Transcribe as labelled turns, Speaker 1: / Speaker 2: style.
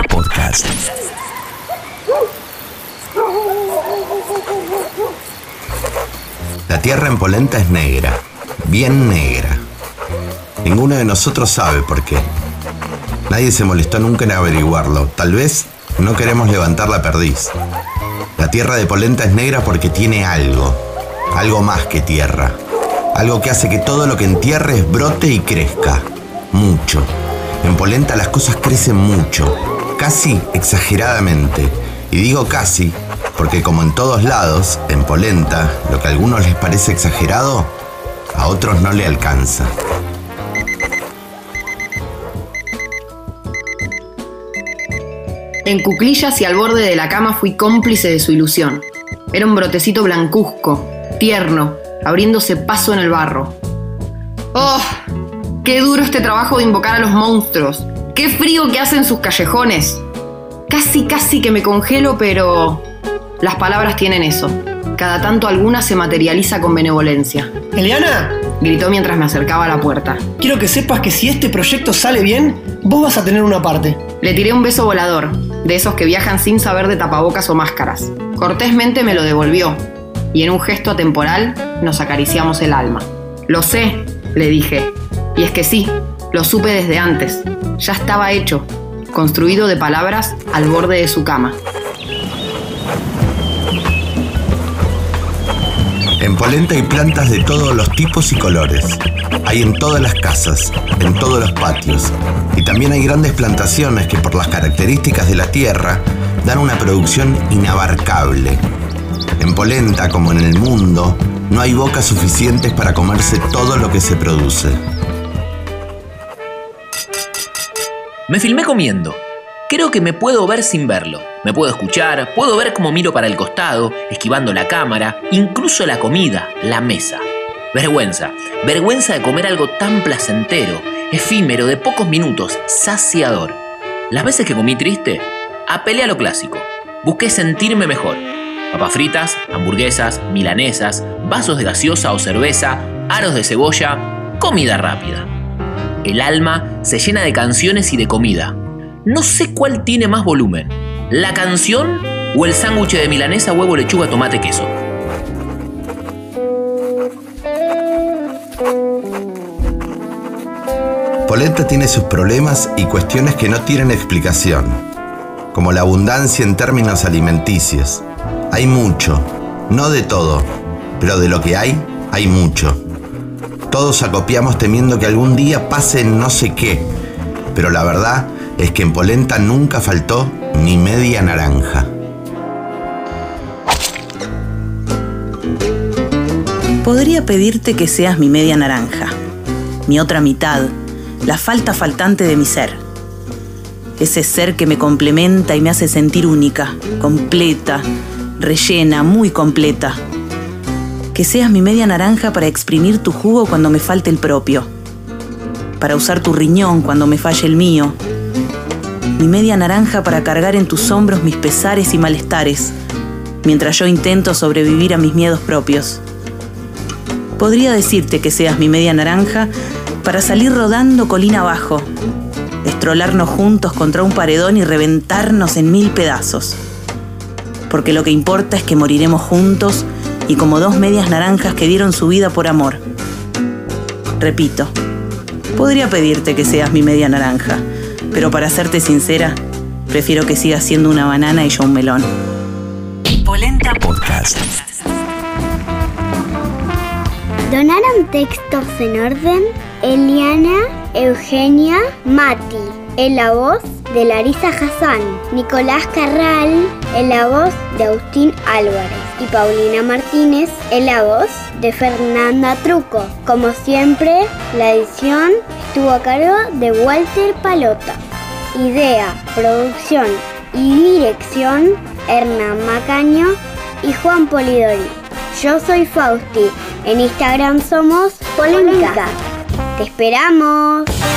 Speaker 1: Podcast.
Speaker 2: La tierra en Polenta es negra, bien negra. Ninguno de nosotros sabe por qué. Nadie se molestó nunca en averiguarlo. Tal vez no queremos levantar la perdiz. La tierra de Polenta es negra porque tiene algo. Algo más que tierra. Algo que hace que todo lo que entierres brote y crezca. Mucho. En Polenta las cosas crecen mucho. Casi exageradamente. Y digo casi porque como en todos lados, en Polenta, lo que a algunos les parece exagerado, a otros no le alcanza.
Speaker 3: En cuclillas y al borde de la cama fui cómplice de su ilusión. Era un brotecito blancuzco, tierno, abriéndose paso en el barro. ¡Oh! ¡Qué duro este trabajo de invocar a los monstruos! ¡Qué frío que hacen sus callejones! Casi, casi que me congelo, pero... Las palabras tienen eso. Cada tanto alguna se materializa con benevolencia.
Speaker 4: Eliana,
Speaker 3: Gritó mientras me acercaba a la puerta.
Speaker 4: quiero que sepas que si este proyecto sale bien, vos vas a tener una parte.
Speaker 3: Le tiré un beso volador, de esos que viajan sin saber de tapabocas o máscaras. Cortésmente me lo devolvió, y en un gesto atemporal nos acariciamos el alma. Lo sé, le dije. Y es que sí, lo supe desde antes. Ya estaba hecho, construido de palabras al borde de su cama.
Speaker 2: En Polenta hay plantas de todos los tipos y colores. Hay en todas las casas, en todos los patios. Y también hay grandes plantaciones que por las características de la tierra dan una producción inabarcable. En Polenta, como en el mundo, no hay bocas suficientes para comerse todo lo que se produce.
Speaker 5: Me filmé comiendo. Creo que me puedo ver sin verlo. Me puedo escuchar, puedo ver cómo miro para el costado, esquivando la cámara, incluso la comida, la mesa. Vergüenza, vergüenza de comer algo tan placentero, efímero, de pocos minutos, saciador. Las veces que comí triste, apelé a lo clásico. Busqué sentirme mejor. Papas fritas, hamburguesas, milanesas, vasos de gaseosa o cerveza, aros de cebolla, comida rápida. El alma se llena de canciones y de comida. No sé cuál tiene más volumen, la canción o el sándwich de milanesa, huevo, lechuga, tomate, queso.
Speaker 2: Polenta tiene sus problemas y cuestiones que no tienen explicación, como la abundancia en términos alimenticios. Hay mucho, no de todo, pero de lo que hay, hay mucho. Todos acopiamos temiendo que algún día pase no sé qué, pero la verdad es que en Polenta nunca faltó ni media naranja.
Speaker 6: Podría pedirte que seas mi media naranja, mi otra mitad, la falta faltante de mi ser. Ese ser que me complementa y me hace sentir única, completa, rellena, muy completa. Que seas mi media naranja para exprimir tu jugo cuando me falte el propio. Para usar tu riñón cuando me falle el mío. Mi media naranja para cargar en tus hombros mis pesares y malestares, mientras yo intento sobrevivir a mis miedos propios. Podría decirte que seas mi media naranja para salir rodando colina abajo, estrolarnos juntos contra un paredón y reventarnos en mil pedazos. Porque lo que importa es que moriremos juntos y como dos medias naranjas que dieron su vida por amor. Repito, podría pedirte que seas mi media naranja, pero para serte sincera, prefiero que sigas siendo una banana y yo un melón.
Speaker 1: Polenta Podcast.
Speaker 7: Donaron textos en orden Eliana, Eugenia, Mati, en la voz de Larisa Hassan, Nicolás Carral, en la voz de Agustín Álvarez y Paulina Martínez, en la voz de Fernanda Truco. Como siempre, la edición estuvo a cargo de Walter Palota. Idea, producción y dirección, Hernán Macaño y Juan Polidori. Yo soy Fausti. En Instagram somos Polémica. ¡Te esperamos!